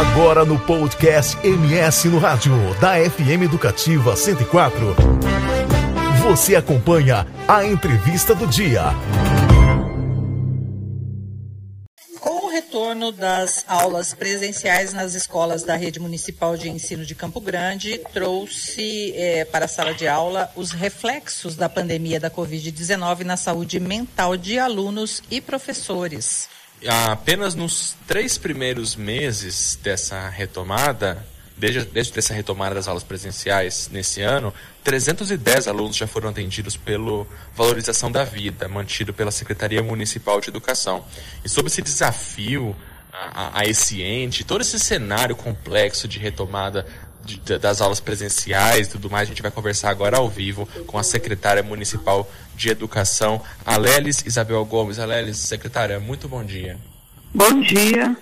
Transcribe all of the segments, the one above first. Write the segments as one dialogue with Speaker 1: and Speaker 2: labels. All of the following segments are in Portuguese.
Speaker 1: Agora no podcast MS no Rádio, da FM Educativa 104. Você acompanha a entrevista do dia.
Speaker 2: Com o retorno das aulas presenciais nas escolas da Rede Municipal de Ensino de Campo Grande, trouxe é, para a sala de aula os reflexos da pandemia da Covid-19 na saúde mental de alunos e professores
Speaker 3: apenas nos três primeiros meses dessa retomada, desde, desde essa retomada das aulas presenciais nesse ano, 310 alunos já foram atendidos pelo Valorização da Vida, mantido pela Secretaria Municipal de Educação. E sobre esse desafio a, a esse ente, todo esse cenário complexo de retomada de, das aulas presenciais e tudo mais, a gente vai conversar agora ao vivo com a secretária municipal de educação, Alelis Isabel Gomes. Alelis, secretária, muito bom dia.
Speaker 4: Bom dia.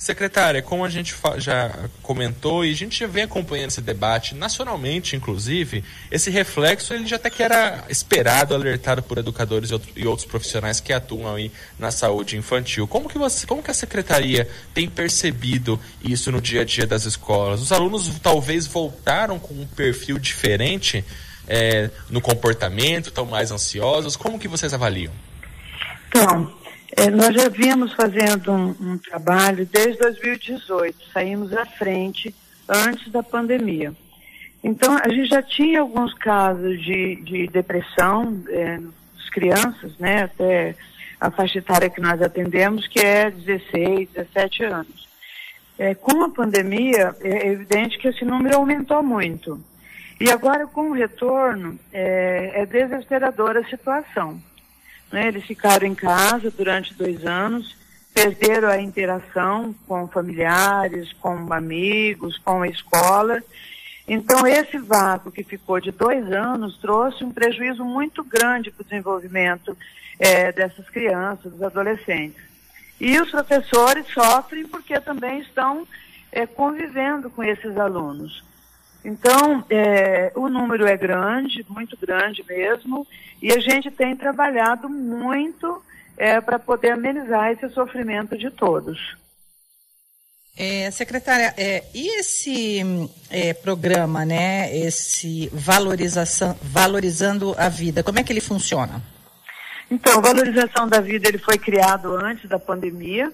Speaker 3: Secretária, como a gente já comentou e a gente já vem acompanhando esse debate nacionalmente, inclusive, esse reflexo ele já até que era esperado, alertado por educadores e outros profissionais que atuam aí na saúde infantil. Como que você, como que a secretaria tem percebido isso no dia a dia das escolas? Os alunos talvez voltaram com um perfil diferente é, no comportamento, estão mais ansiosos. Como que vocês avaliam?
Speaker 4: Então, é, nós já vínhamos fazendo um, um, trabalho desde 2018, saímos à frente antes da pandemia. Então, a gente já tinha alguns casos de, de depressão é, crianças, né, até a faixa etária que nós atendemos, que é 16, 17 anos. É, com a pandemia, é evidente que esse número aumentou muito. E agora, com o retorno, é, é desesperadora a situação. Né? Eles ficaram em casa durante dois anos, perderam a interação com familiares, com amigos, com a escola. Então, esse vácuo que ficou de dois anos trouxe um prejuízo muito grande para o desenvolvimento é, dessas crianças, dos adolescentes. E os professores sofrem porque também estão é, convivendo com esses alunos. Então, é, o número é grande, muito grande mesmo, e a gente tem trabalhado muito é, para poder amenizar esse sofrimento de todos.
Speaker 2: É, secretária, é, e esse é, programa, né, esse valorização, valorizando a vida, como é que ele funciona?
Speaker 4: Então, valorização da vida ele foi criado antes da pandemia,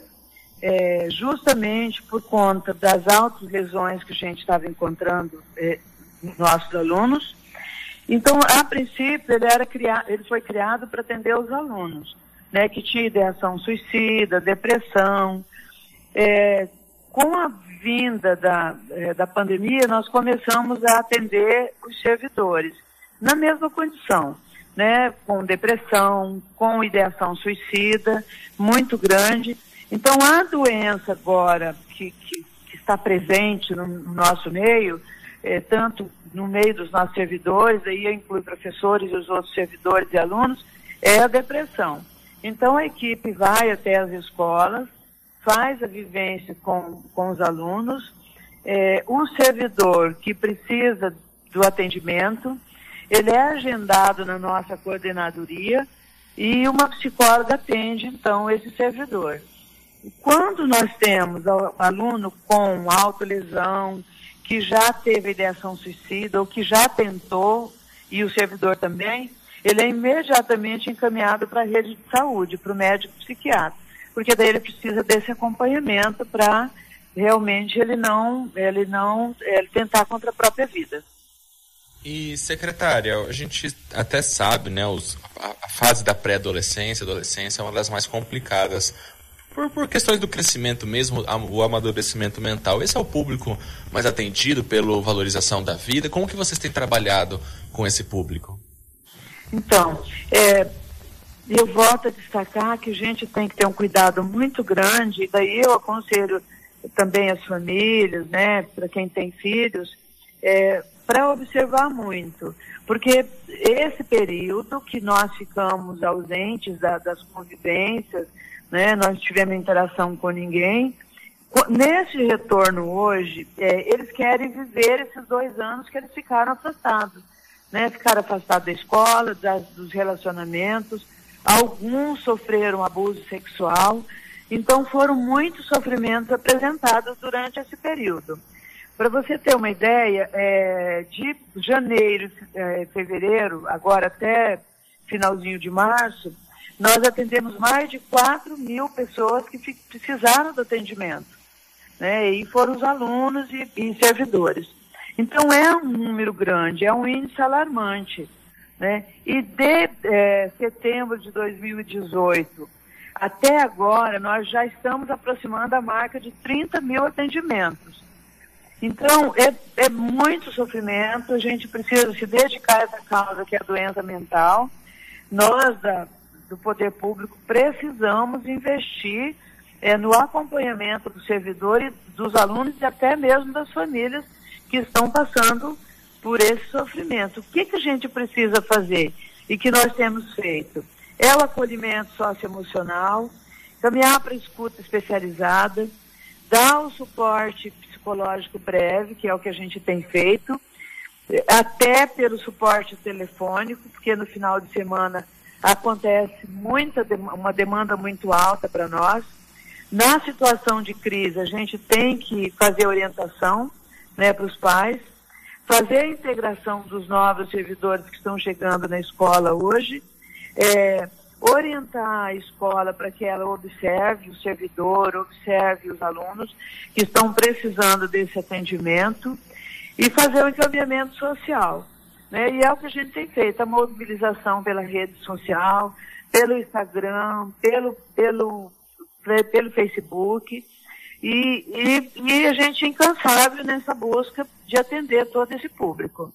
Speaker 4: é, justamente por conta das altas lesões que a gente estava encontrando é, nos nossos alunos. Então, a princípio, ele, era criado, ele foi criado para atender os alunos, né, que tinham ideação suicida, depressão. É, com a vinda da, é, da pandemia, nós começamos a atender os servidores na mesma condição, né, com depressão, com ideação suicida muito grande. Então, a doença agora que, que, que está presente no, no nosso meio, é, tanto no meio dos nossos servidores, aí eu incluo professores e os outros servidores e alunos, é a depressão. Então, a equipe vai até as escolas, faz a vivência com, com os alunos, é, o servidor que precisa do atendimento, ele é agendado na nossa coordenadoria e uma psicóloga atende, então, esse servidor. Quando nós temos aluno com autolesão, que já teve ideação suicida ou que já tentou, e o servidor também, ele é imediatamente encaminhado para a rede de saúde, para o médico psiquiatra, porque daí ele precisa desse acompanhamento para realmente ele não, ele não ele tentar contra a própria vida.
Speaker 3: E secretária, a gente até sabe, né, os, a, a fase da pré-adolescência, adolescência é uma das mais complicadas por, por questões do crescimento mesmo, o amadurecimento mental. Esse é o público mais atendido pela valorização da vida. Como que vocês têm trabalhado com esse público?
Speaker 4: Então, é, eu volto a destacar que a gente tem que ter um cuidado muito grande, e daí eu aconselho também as famílias, né, para quem tem filhos, é, para observar muito, porque esse período que nós ficamos ausentes da, das convivências, né? Nós tivemos interação com ninguém. Nesse retorno hoje, é, eles querem viver esses dois anos que eles ficaram afastados, né? Ficaram afastados da escola, das, dos relacionamentos. Alguns sofreram abuso sexual. Então foram muitos sofrimentos apresentados durante esse período. Para você ter uma ideia, é, de janeiro, é, fevereiro, agora até finalzinho de março, nós atendemos mais de 4 mil pessoas que precisaram do atendimento. Né? E foram os alunos e, e servidores. Então é um número grande, é um índice alarmante. Né? E de é, setembro de 2018 até agora, nós já estamos aproximando a marca de 30 mil atendimentos. Então, é, é muito sofrimento, a gente precisa se dedicar a essa causa que é a doença mental. Nós, da, do poder público, precisamos investir é, no acompanhamento do servidor e dos alunos e até mesmo das famílias que estão passando por esse sofrimento. O que, que a gente precisa fazer e que nós temos feito? É o acolhimento socioemocional, caminhar para escuta especializada, dar o suporte psicológico breve, que é o que a gente tem feito, até pelo suporte telefônico, porque no final de semana acontece muita uma demanda muito alta para nós. Na situação de crise, a gente tem que fazer orientação né, para os pais, fazer a integração dos novos servidores que estão chegando na escola hoje, é, orientar a escola para que ela observe o servidor, observe os alunos que estão precisando desse atendimento e fazer o encaminhamento social. Né? E é o que a gente tem feito, a mobilização pela rede social, pelo Instagram, pelo, pelo, pelo Facebook, e, e, e a gente é incansável nessa busca de atender todo esse público.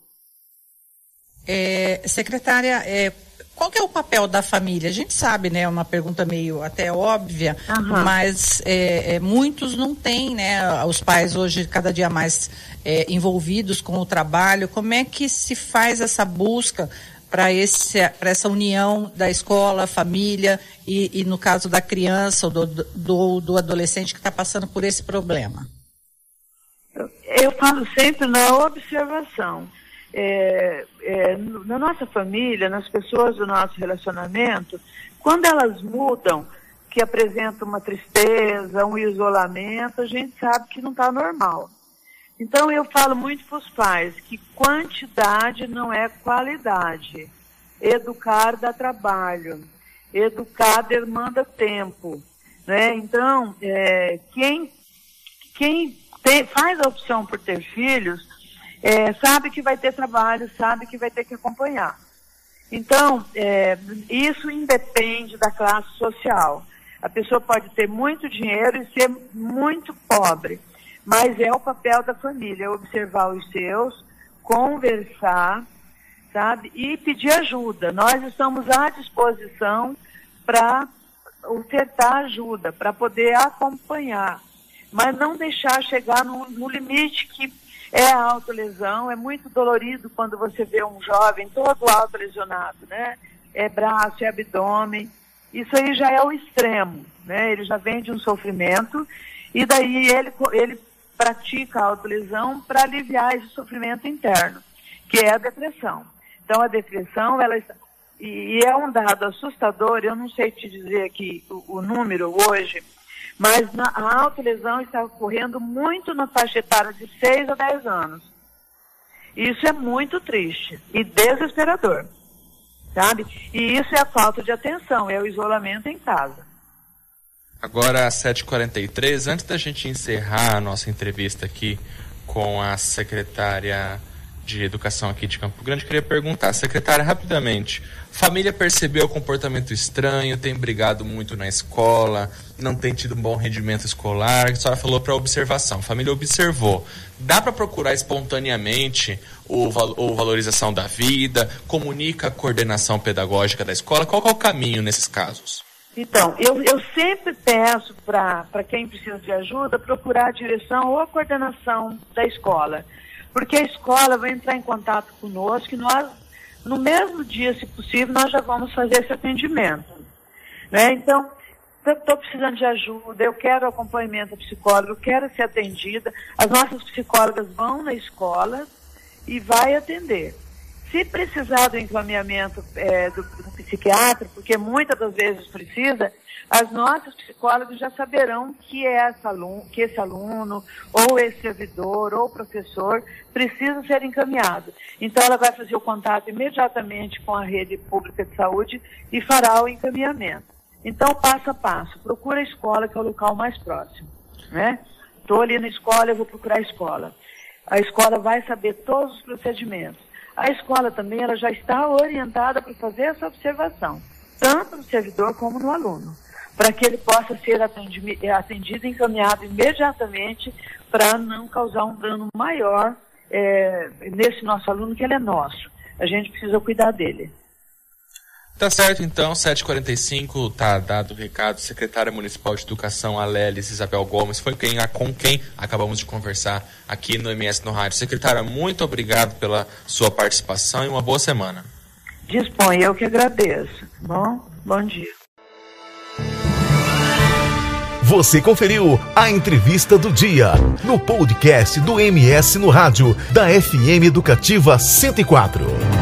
Speaker 2: É, secretária, é, qual que é o papel da família? A gente sabe, né? É uma pergunta meio até óbvia, uhum. mas é, é, muitos não têm, né? Os pais hoje cada dia mais é, envolvidos com o trabalho. Como é que se faz essa busca para essa união da escola, família e, e, no caso da criança ou do, do, do adolescente que está passando por esse problema?
Speaker 4: Eu falo sempre na observação. É, é, na nossa família, nas pessoas do nosso relacionamento, quando elas mudam, que apresentam uma tristeza, um isolamento, a gente sabe que não está normal. Então eu falo muito para os pais que quantidade não é qualidade. Educar dá trabalho. Educar demanda tempo. Né? Então, é, quem, quem tem, faz a opção por ter filhos é, sabe que vai ter trabalho, sabe que vai ter que acompanhar. Então, é, isso independe da classe social. A pessoa pode ter muito dinheiro e ser muito pobre mas é o papel da família, observar os seus, conversar, sabe? E pedir ajuda. Nós estamos à disposição para ofertar ajuda, para poder acompanhar, mas não deixar chegar no, no limite que é a autolesão. É muito dolorido quando você vê um jovem todo autolesionado, né? É braço, é abdômen. Isso aí já é o extremo, né? Ele já vem de um sofrimento e daí ele, ele pratica a autolesão para aliviar esse sofrimento interno, que é a depressão. Então, a depressão, ela está, e, é um dado assustador, eu não sei te dizer aqui o, o número hoje, mas a autolesão está ocorrendo muito na faixa etária de 6 a 10 anos. Isso é muito triste e desesperador, sabe? E isso é a falta de atenção, é o isolamento em casa.
Speaker 3: Agora, às 7h43, antes da gente encerrar a nossa entrevista aqui com a secretária de Educação aqui de Campo Grande, queria perguntar, secretária, rapidamente, família percebeu o comportamento estranho, tem brigado muito na escola, não tem tido um bom rendimento escolar, a senhora falou para observação, família observou. Dá para procurar espontaneamente o, o valorização da vida, comunica a coordenação pedagógica da escola, qual é o caminho nesses casos?
Speaker 4: Então, eu, eu sempre peço para quem precisa de ajuda procurar a direção ou a coordenação da escola. Porque a escola vai entrar em contato conosco e nós, no mesmo dia, se possível, nós já vamos fazer esse atendimento. Né? Então, eu estou precisando de ajuda, eu quero acompanhamento psicólogo, eu quero ser atendida. As nossas psicólogas vão na escola e vai atender. Se precisar do encaminhamento é, do, do psiquiatra, porque muitas das vezes precisa, as nossas psicólogas já saberão que, é aluno, que esse aluno, ou esse servidor, ou professor, precisa ser encaminhado. Então, ela vai fazer o contato imediatamente com a rede pública de saúde e fará o encaminhamento. Então, passo a passo, procura a escola, que é o local mais próximo. Né? Estou ali na escola, eu vou procurar a escola. A escola vai saber todos os procedimentos. A escola também ela já está orientada para fazer essa observação, tanto no servidor como no aluno para que ele possa ser atendido, atendido e encaminhado imediatamente para não causar um dano maior é, nesse nosso aluno, que ele é nosso. A gente precisa cuidar dele.
Speaker 3: Tá certo, então, 7h45, tá dado o recado. Secretária Municipal de Educação, Alélis Isabel Gomes, foi quem, com quem acabamos de conversar aqui no MS no Rádio. Secretária, muito obrigado pela sua participação e uma boa semana.
Speaker 4: Dispõe, eu que agradeço. Bom, bom dia.
Speaker 1: Você conferiu a entrevista do dia no podcast do MS no rádio da FM Educativa 104.